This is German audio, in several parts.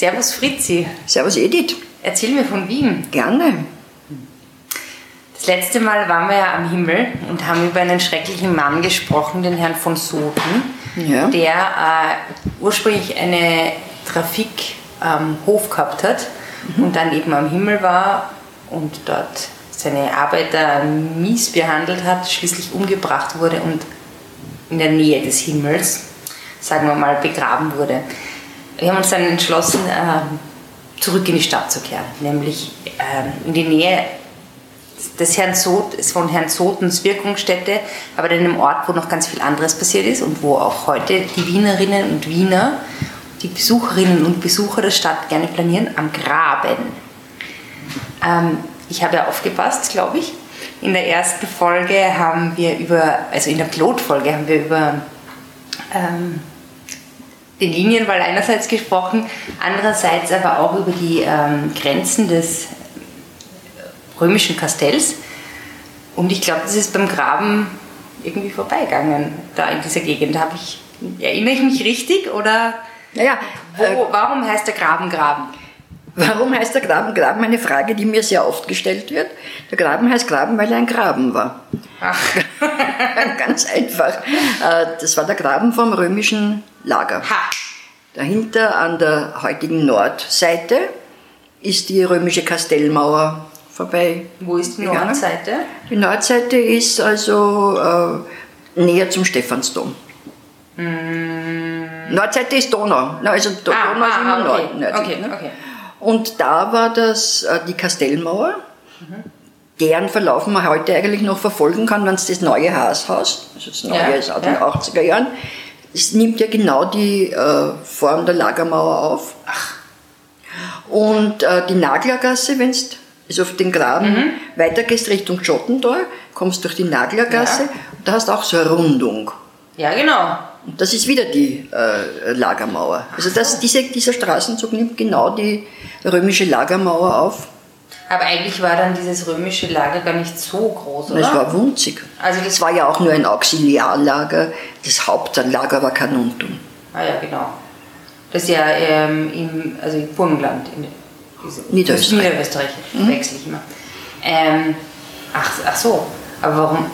Servus Fritzi. Servus Edith. Erzähl mir von Wien. Gerne. Das letzte Mal waren wir ja am Himmel und haben über einen schrecklichen Mann gesprochen, den Herrn von Soten, Ja. der äh, ursprünglich eine Trafikhof ähm, gehabt hat und dann eben am Himmel war und dort seine Arbeiter mies behandelt hat, schließlich umgebracht wurde und in der Nähe des Himmels, sagen wir mal, begraben wurde. Wir haben uns dann entschlossen, ähm, zurück in die Stadt zu kehren, nämlich ähm, in die Nähe des Herrn Sot, von Herrn Sotens Wirkungsstätte, aber in einem Ort, wo noch ganz viel anderes passiert ist und wo auch heute die Wienerinnen und Wiener, die Besucherinnen und Besucher der Stadt gerne planieren, am Graben. Ähm, ich habe ja aufgepasst, glaube ich. In der ersten Folge haben wir über, also in der Pilotfolge haben wir über ähm, den Linienwall einerseits gesprochen, andererseits aber auch über die ähm, Grenzen des römischen Kastells. Und ich glaube, das ist beim Graben irgendwie vorbeigegangen, da in dieser Gegend. Habe ich, erinnere ich mich richtig oder Naja, wo, äh, warum heißt der Graben Graben? Warum heißt der Graben Graben? Eine Frage, die mir sehr oft gestellt wird. Der Graben heißt Graben, weil er ein Graben war. Ach, Ganz einfach. Äh, Das war der Graben vom römischen Lager. ha. Dahinter an der heutigen Nordseite ist die römische Kastellmauer vorbei. Wo ist die gegangen. Nordseite? Die Nordseite ist also äh, näher zum Stephansdom. Nordseite ist Donau. Na, also Mm. Ah, Donau ist ah, immer ah, Nord. okay. nördlich, Okay, ne? okay. Und da war das äh, die Kastellmauer, deren Verlauf man heute eigentlich noch verfolgen kann, wenn es das neue Haashaus, also das neue Ja, ist aus den ja. 80er Jahren, es nimmt ja genau die äh, Form der Lagermauer auf. Und äh, die Naglergasse, wenn du also auf den Graben Mhm. weitergehst Richtung Schottentor, kommst durch die Naglergasse Ja. und da hast du auch so eine Rundung. Ja, genau. Das ist wieder die äh, Lagermauer. Also das, diese, dieser Straßenzug nimmt genau die römische Lagermauer auf. Aber eigentlich war dann dieses römische Lager gar nicht so groß, oder? Es war wunzig. Also das- es war ja auch nur ein Auxiliarlager. Das Hauptlager war Carnuntum. Ah ja, genau. Das ist ja ähm, im, also im Burgenland. In, diese- Niederösterreich. Niederösterreich, wechsle ich immer. Ähm, ach, ach so, aber warum?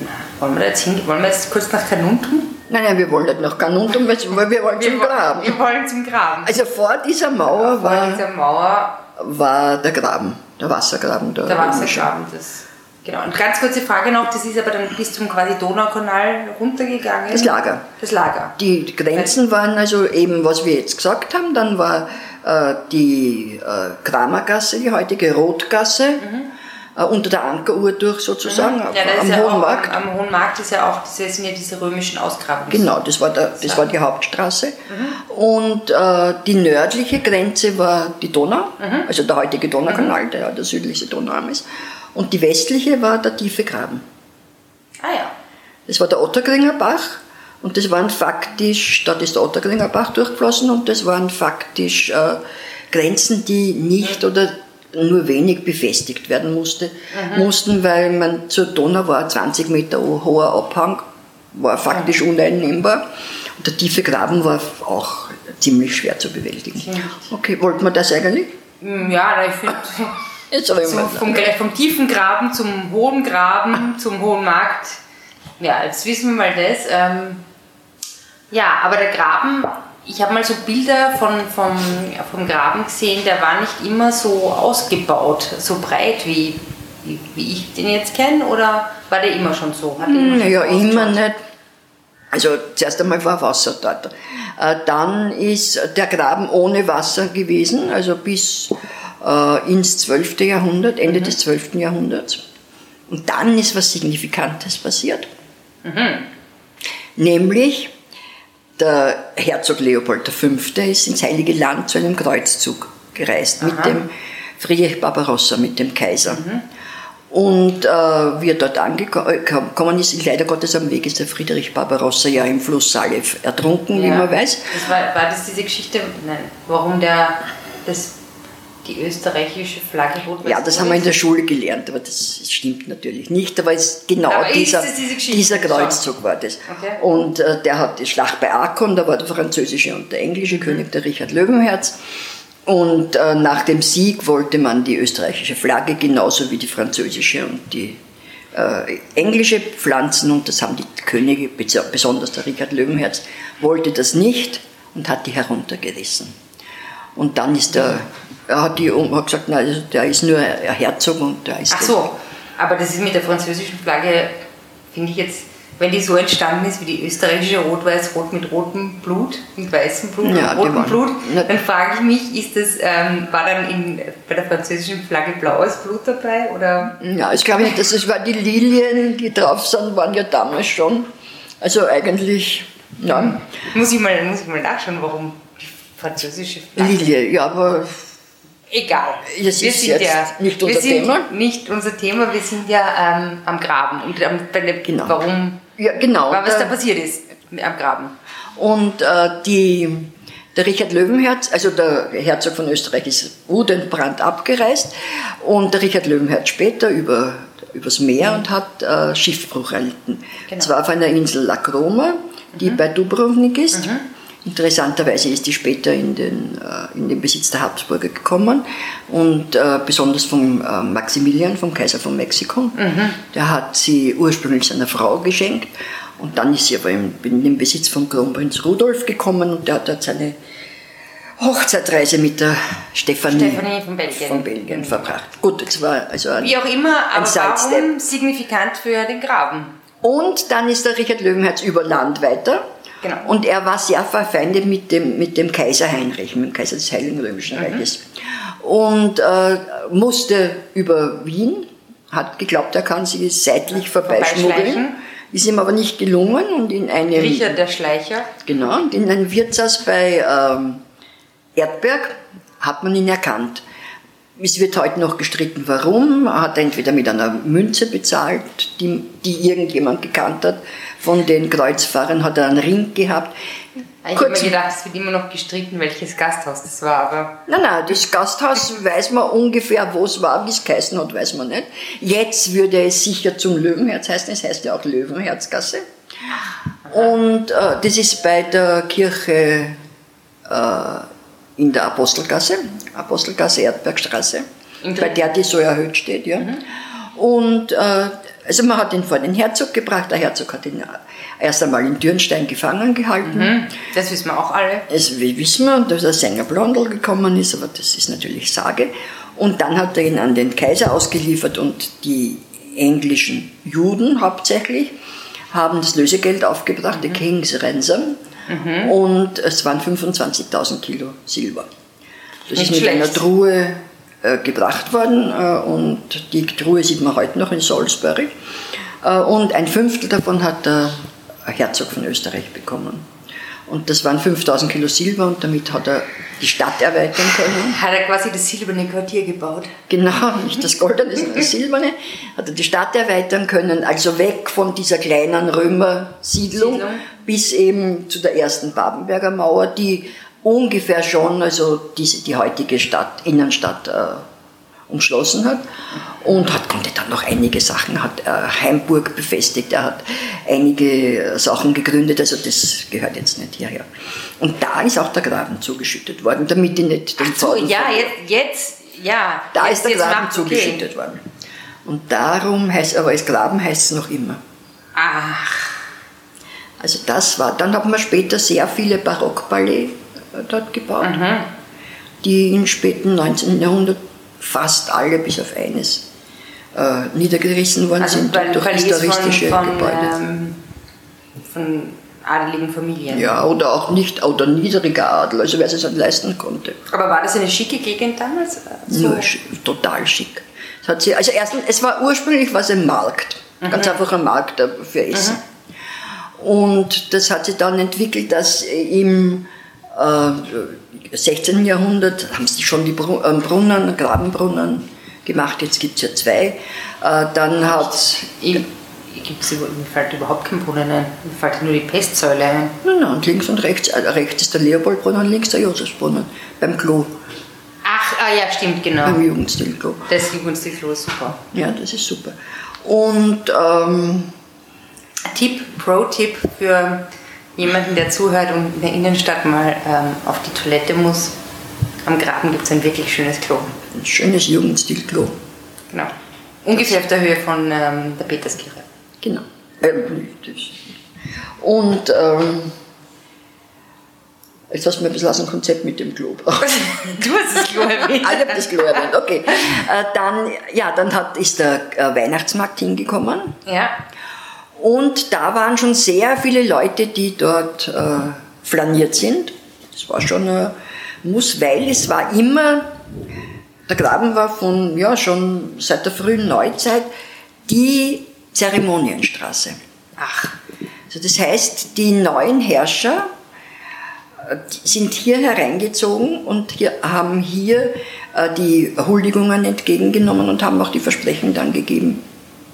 Na, wollen wir jetzt hin? Wollen wir jetzt kurz nach Kanuntum? Nein, nein, wir wollen nicht nach Carnuntum, weil weil wir wollen zum wollen- Graben. Wir wollen zum Graben. Also vor dieser Mauer Vor war, dieser Mauer, war der Graben, der Wassergraben. Der, der. Wassergraben. Das, genau. Und ganz kurze Frage noch, das ist aber dann bis zum quasi Donaukanal runtergegangen. Das Lager. Das Lager. Die Grenzen waren also eben, was wir jetzt gesagt haben. Dann war äh, die äh, Kramergasse, die heutige Rotgasse, äh, unter der Ankeruhr durch sozusagen, Mhm. Ja, am ja Hohen auch, Markt. Am, am Hohen Markt ist ja auch, das sind ja diese römischen Ausgrabungen. Genau, das war, der, das war die Hauptstraße. Und äh, die nördliche Grenze war die Donau, also der heutige Donaukanal, der ja der südlichste Donauarm ist. Und die westliche war der tiefe Graben. Ah ja. Das war der Ottergringer Bach und das waren faktisch, dort ist der Ottergringer Bach durchgeflossen und das waren faktisch äh, Grenzen, die nicht oder nur wenig befestigt werden musste, mussten, weil man zur Donau war ein 20 Meter hoher Abhang, war faktisch uneinnehmbar und der tiefe Graben war auch ziemlich schwer zu bewältigen. Okay, wollten wir das eigentlich? Hm, Ja, ich finde, Jetzt aber so vom, vom tiefen Graben zum hohen Graben, zum hohen Markt. Ja, jetzt wissen wir mal das. Ähm, ja, aber der Graben, ich habe mal so Bilder von, vom, vom Graben gesehen, der war nicht immer so ausgebaut, so breit wie, wie, wie ich den jetzt kenne, oder war der immer schon so? Hat immer schon Naja, so immer nicht. Also zuerst einmal war Wasser dort. Äh, Dann ist der Graben ohne Wasser gewesen, also bis äh, ins 12. Jahrhundert, Ende des 12. Jahrhunderts. Und dann ist was Signifikantes passiert. Nämlich der Herzog Leopold V. ist ins Heilige Land zu einem Kreuzzug gereist mit dem Friedrich Barbarossa, mit dem Kaiser. Und äh, wie er dort angekommen ist, ist leider Gottes am Weg ist der Friedrich Barbarossa ja im Fluss Salef ertrunken, wie Ja. man weiß. Das war, war das diese Geschichte, nein, warum der, das, die österreichische Flagge rot Ja, das haben wir in der Schule gelernt, aber das stimmt natürlich nicht. Aber es genau Aber dieser, es diese dieser Kreuzzug war das. Okay. Und äh, der hat die Schlacht bei Aachen, da war der französische und der englische König, der Richard Löwenherz. Und äh, nach dem Sieg wollte man die österreichische Flagge genauso wie die französische und die äh, englische pflanzen und das haben die Könige, besonders der Richard Löwenherz, wollte das nicht und hat die heruntergerissen. Und dann ist der, er hat, die, hat gesagt, nein, also der ist nur ein Herzog und der ist. Ach so, aber das ist mit der französischen Flagge, finde ich jetzt wenn die so entstanden ist wie die österreichische Rot-Weiß-Rot mit rotem Blut, mit weißem Blut ja, und rotem Blut, dann frage ich mich, ist das, ähm, war dann in, bei der französischen Flagge blaues Blut dabei? Oder? Ja, ich glaube nicht, das ist, weil die Lilien, die drauf sind, waren ja damals schon. Also eigentlich, ja. Muss ich mal, muss ich mal nachschauen, warum die französische Flagge. Lilie, ja, aber egal. Das wir ist sind ja nicht unser Thema. Nicht unser Thema, wir sind ja ähm, am Graben. Und ähm, genau. warum ja, genau. was da passiert ist am Graben. Und äh, die, der Richard Löwenherz, also der Herzog von Österreich, ist Udenbrand abgereist und der Richard Löwenherz später über, übers Meer und hat äh, Schiffbruch erlitten. Genau. Zwar auf einer Insel La Croma, die mhm. bei Dubrovnik ist. Mhm. Interessanterweise ist die später in den, äh, in den Besitz der Habsburger gekommen und äh, besonders vom äh, Maximilian, vom Kaiser von Mexiko. Mhm. Der hat sie ursprünglich seiner Frau geschenkt und dann ist sie aber in, den Besitz von Kronprinz Rudolf gekommen und der hat dort seine Hochzeitreise mit der Stefanie, Stefanie von Belgien, von Belgien verbracht. Gut, das war also ein, Wie auch immer, aber warum signifikant für den Graben? Und dann ist der Richard Löwenherz über Land weiter Genau. Und er war sehr verfeindet mit dem, mit dem Kaiser Heinrich, mit dem Kaiser des Heiligen Römischen mhm. Reiches. Und äh, musste über Wien, hat geglaubt, er kann sie seitlich vorbeischmuggeln. Ist ihm aber nicht gelungen und in einem... Richard der Schleicher. Genau, und in einem Wirtshaus bei ähm, Erdberg hat man ihn erkannt. Es wird heute noch gestritten, warum. Er hat entweder mit einer Münze bezahlt, die, die irgendjemand gekannt hat. Von den Kreuzfahrern hat er einen Ring gehabt. Ich habe mir gedacht, es wird immer noch gestritten, welches Gasthaus das war, aber. Nein, nein, das Gasthaus weiß man ungefähr, wo es war, wie es geheißen hat, weiß man nicht. Jetzt würde es sicher zum Löwenherz heißen, es heißt ja auch Löwenherzgasse. Und äh, das ist bei der Kirche äh, in der Apostelgasse, Apostelgasse, Erdbergstraße, bei der die so erhöht steht. Ja. Mhm. Und äh, also man hat ihn vor den Herzog gebracht, der Herzog hat ihn erst einmal in Dürnstein gefangen gehalten. Mhm. Das wissen wir auch alle. Das wissen wir, dass er Sänger Blondel gekommen ist, aber das ist natürlich Sage. Und dann hat er ihn an den Kaiser ausgeliefert und die englischen Juden hauptsächlich haben das Lösegeld aufgebracht, mhm. die King's Ransom. Mhm. Und es waren 25.000 Kilo Silber. Das Nicht ist mit schlecht. einer Truhe äh, gebracht worden äh, und die Truhe sieht man heute noch in Salisbury. Äh, und ein Fünftel davon hat der Herzog von Österreich bekommen. Und das waren 5000 Kilo Silber und damit hat er die Stadt erweitern können. Hat er quasi das silberne Quartier gebaut? Genau, nicht das goldene, sondern das silberne. Hat er die Stadt erweitern können, also weg von dieser kleinen Römersiedlung bis eben zu der ersten Babenberger Mauer, die ungefähr schon also diese, die heutige Stadt, Innenstadt äh, umschlossen hat und hat, konnte dann noch einige Sachen, hat äh, Heimburg befestigt, er hat einige Sachen gegründet, also das gehört jetzt nicht hierher. Und da ist auch der Graben zugeschüttet worden, damit die nicht den Ach so, ja, jetzt, jetzt, ja. Da jetzt, ist der Graben zugeschüttet okay. worden. Und darum heißt, aber als Graben heißt es noch immer. Ach. Also das war, dann haben wir später sehr viele Barockballett dort gebaut, mhm. die im späten 19. Jahrhundert fast alle bis auf eines äh, niedergerissen worden also sind durch weil historische von, von, Gebäude. Ähm, von adeligen Familien. Ja, oder auch nicht, oder niedriger Adel, also wer es sich halt leisten konnte. Aber war das eine schicke Gegend damals? So? Nur total schick. Es hat sie, also erstens, es war ursprünglich was ein Markt, mhm. ganz einfach ein Markt für Essen. Mhm. Und das hat sich dann entwickelt, dass im 16. Äh, Jahrhundert haben sie schon die ähm, Brunnen, Grabenbrunnen gemacht, jetzt gibt es ja zwei. Äh, dann hat Gibt es fällt überhaupt kein Brunnen ein, mir fällt nur die Pestsäule ein. Nein, nein, und links und rechts, äh, rechts ist der Leopoldbrunnen, links der Josefsbrunnen, beim Klo. Ach, ah ja, stimmt, genau. Beim Jugendstilklo. Das Jugendstilklo ist super. Ja, das ist super. Und ähm, Tipp, Pro-Tipp für jemanden, der zuhört und in der Innenstadt mal ähm, auf die Toilette muss, am Graben gibt es ein wirklich schönes Klo. Ein schönes Jugendstil-Klo. Genau. Ungefähr auf der Höhe von ähm, der Peterskirche. Genau. Ähm, und ähm, Jetzt hast du mir ein bisschen aus dem Konzept mit dem Klo. du hast das Klo erwähnt. Alle haben das Klo erwähnt, okay. Äh, dann, ja, dann hat, ist der äh, Weihnachtsmarkt hingekommen. Ja. Und da waren schon sehr viele Leute, die dort äh, flaniert sind. Das war schon ein Muss, weil es war immer, der Graben war von, ja, schon seit der frühen Neuzeit die Zeremonienstraße. Ach. Also das heißt, die neuen Herrscher äh, sind hier hereingezogen und hier, haben hier äh, die Huldigungen entgegengenommen und haben auch die Versprechen dann gegeben.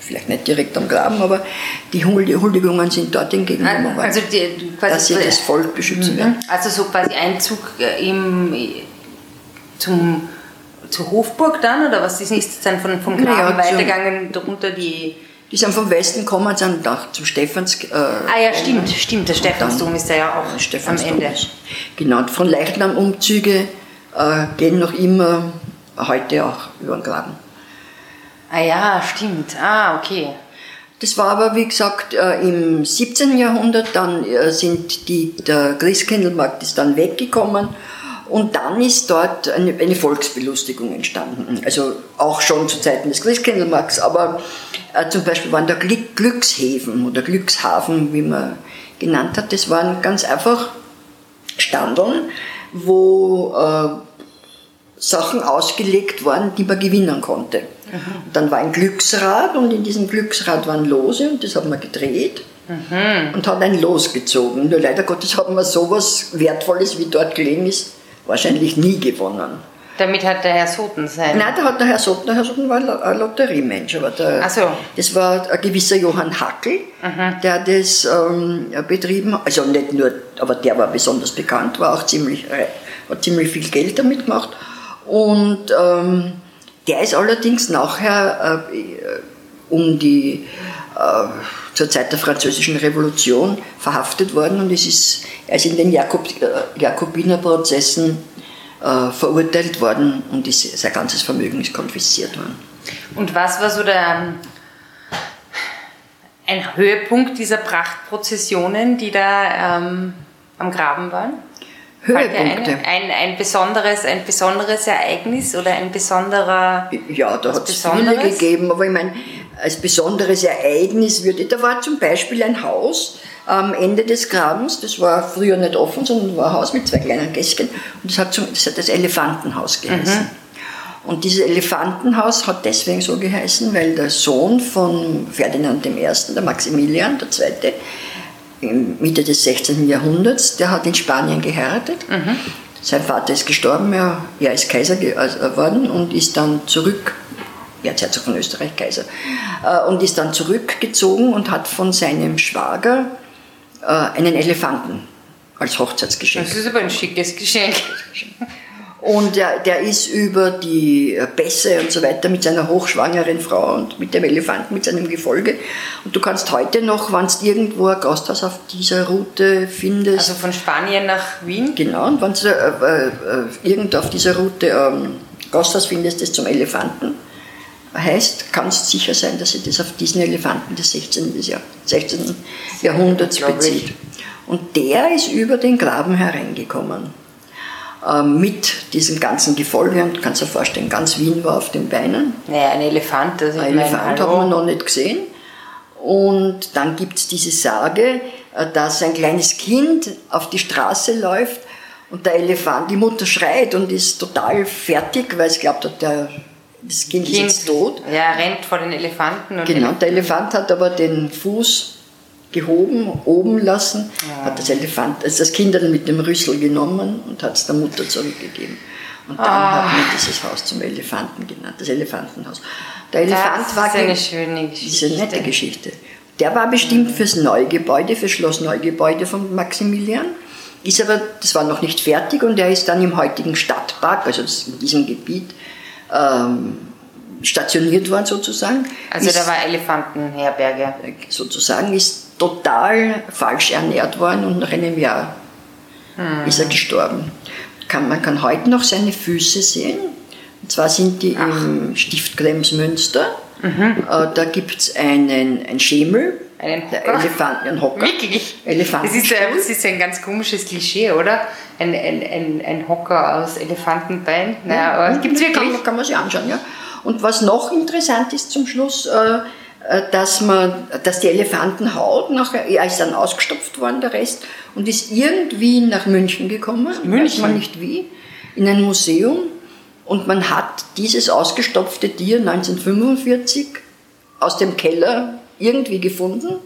Vielleicht nicht direkt am Graben, aber die Huldigungen sind dort worden, also die, quasi dass sie das Volk beschützen Mhm. werden. Also so quasi Einzug äh, im, zum, zur Hofburg dann, oder was ist ist dann von, vom Naja, Graben zum- weitergegangen, darunter die... Die sind vom Westen gekommen, sind nach, zum Stephans... Äh, Ah ja, stimmt, stimmt, der Stephansdom ist ja ja auch am Ende. Genau, von Leichnamumzüge äh, gehen noch immer heute auch über den Graben. Ah ja, stimmt. Ah, okay. Das war aber, wie gesagt, äh, im 17. Jahrhundert, dann äh, sind die, der Christkindlmarkt ist dann weggekommen und dann ist dort eine, eine Volksbelustigung entstanden. Also auch schon zu Zeiten des Christkindlmarkts, aber äh, zum Beispiel waren da Glück, Glückshäfen oder Glückshafen, wie man genannt hat, das waren ganz einfach Standeln, wo Sachen ausgelegt waren, die man gewinnen konnte. Dann war ein Glücksrad und in diesem Glücksrad waren Lose und das hat man gedreht und hat ein Los gezogen. Nur leider Gottes hat man sowas Wertvolles, wie dort gelegen ist, wahrscheinlich nie gewonnen. Damit hat der Herr Soten sein. Nein, da hat der Herr Sotten, der Herr Sotten war ein Lotteriemensch, aber der, so. das war ein gewisser Johann Hackel, der das ähm, betrieben hat. Also nicht nur, aber der war besonders bekannt, war auch ziemlich, reich, hat ziemlich viel Geld damit gemacht. Und ähm, der ist allerdings nachher äh, um die, äh, zur Zeit der Französischen Revolution verhaftet worden und es ist, er ist in den Jakob, äh, Jakobinerprozessen äh, verurteilt worden und ist, sein ganzes Vermögen ist konfisziert worden. Und was war so der ein Höhepunkt dieser Prachtprozessionen, die da ähm, am Graben waren? Höhepunkte. Ein, ein, ein, besonderes, ein besonderes Ereignis oder ein besonderer. Ja, da hat es viele gegeben, aber ich meine, als besonderes Ereignis würde, da war zum Beispiel ein Haus am Ende des Grabens, das war früher nicht offen, sondern war ein Haus mit zwei kleinen Gästchen und das hat, zum, das, hat das Elefantenhaus geheißen. Und dieses Elefantenhaus hat deswegen so geheißen, weil der Sohn von Ferdinand I., der Maximilian II., Mitte des 16. Jahrhunderts, der hat in Spanien geheiratet. Sein Vater ist gestorben, er, er ist Kaiser geworden und ist dann zurück, Erzherzog von Österreich, Kaiser, äh, und ist dann zurückgezogen und hat von seinem Schwager äh, einen Elefanten als Hochzeitsgeschenk. Das ist aber ein schickes Geschenk. Und der, der ist über die Pässe und so weiter mit seiner hochschwangeren Frau und mit dem Elefanten, mit seinem Gefolge. Und du kannst heute noch, wenn du irgendwo ein Gasthaus auf dieser Route findest, Also von Spanien nach Wien. genau, und wenn du äh, äh, irgendwo auf dieser Route ähm, Gasthaus findest, das zum Elefanten heißt, kannst sicher sein, dass sich das auf diesen Elefanten des 16. des Jahr, 16. Jahrhunderts bezieht. Und der ist über den Graben hereingekommen mit diesem ganzen Gefolge und du kannst dir vorstellen, ganz Wien war auf den Beinen. Naja, ein Elefant. Ich Ein Elefant hat man noch nicht gesehen. Und dann gibt es diese Sage, äh, dass ein kleines Kind auf die Straße läuft und der Elefant, die Mutter schreit und ist total fertig, weil sie glaubt hat, der, das Kind, ist jetzt tot. Ja, rennt vor den Elefanten. Und Genau, der Elefant hat aber den Fuß gehoben, oben lassen, Ja. hat das Elefant, also das Kind dann mit dem Rüssel genommen und hat es der Mutter zurückgegeben. Und dann Ah. hat man dieses Haus zum Elefanten genannt, das Elefantenhaus. Der Elefant das war ist eine schöne diese Geschichte. nette Geschichte. Der war bestimmt fürs Neugebäude, fürs Schloss Neugebäude von Maximilian. Ist aber, das war noch nicht fertig und er ist dann im heutigen Stadtpark, also in diesem Gebiet, ähm, stationiert worden sozusagen. Also ist, da war Elefantenherberge. sozusagen ist total falsch ernährt worden und nach einem Jahr ist er gestorben. kann, man kann heute noch seine Füße sehen. Und zwar sind die Ach. im Stift Kremsmünster. Mhm. Äh, da gibt es einen, einen Schemel, einen Hocker? Elefanten, ein Hocker. Wirklich? Das ist, das ist ein ganz komisches Klischee, oder? Ein, ein, ein, ein Hocker aus Elefantenbein. Naja, ja, aber gibt es wirklich? Kann, kann man sich anschauen, ja. Und was noch interessant ist zum Schluss, äh, dass, man, dass die Elefantenhaut nachher, er ist dann ausgestopft worden, der Rest, und ist irgendwie nach München gekommen. München? Weiß man nicht wie. In ein Museum. Und man hat dieses ausgestopfte Tier 1945 aus dem Keller irgendwie gefunden.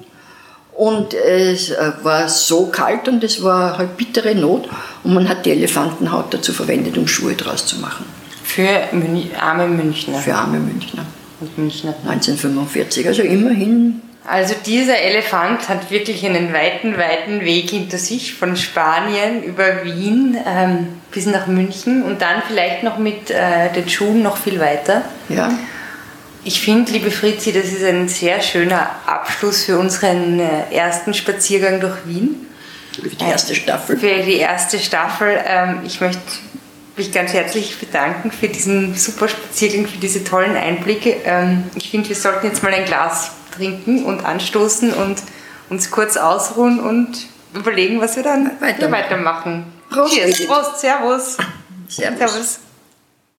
Und es äh, war so kalt und es war halt bittere Not. Und man hat die Elefantenhaut dazu verwendet, um Schuhe draus zu machen. Für arme Münchner. Für arme Münchner. Und Münchner. 1945, also immerhin. Also dieser Elefant hat wirklich einen weiten, weiten Weg hinter sich von Spanien über Wien ähm, bis nach München und dann vielleicht noch mit äh, den Schuhen noch viel weiter. Ja. Ich finde, liebe Fritzi, das ist ein sehr schöner Abschluss für unseren äh, ersten Spaziergang durch Wien. Für die erste Staffel. Für die erste Staffel. Ähm, ich möchte mich ganz herzlich bedanken für diesen super Spaziergang, für diese tollen Einblicke. Ähm, ich finde, wir sollten jetzt mal ein Glas trinken und anstoßen und uns kurz ausruhen und überlegen, was wir dann weitermachen. weitermachen. Prost. Cheers. Prost, Servus. Servus. Servus.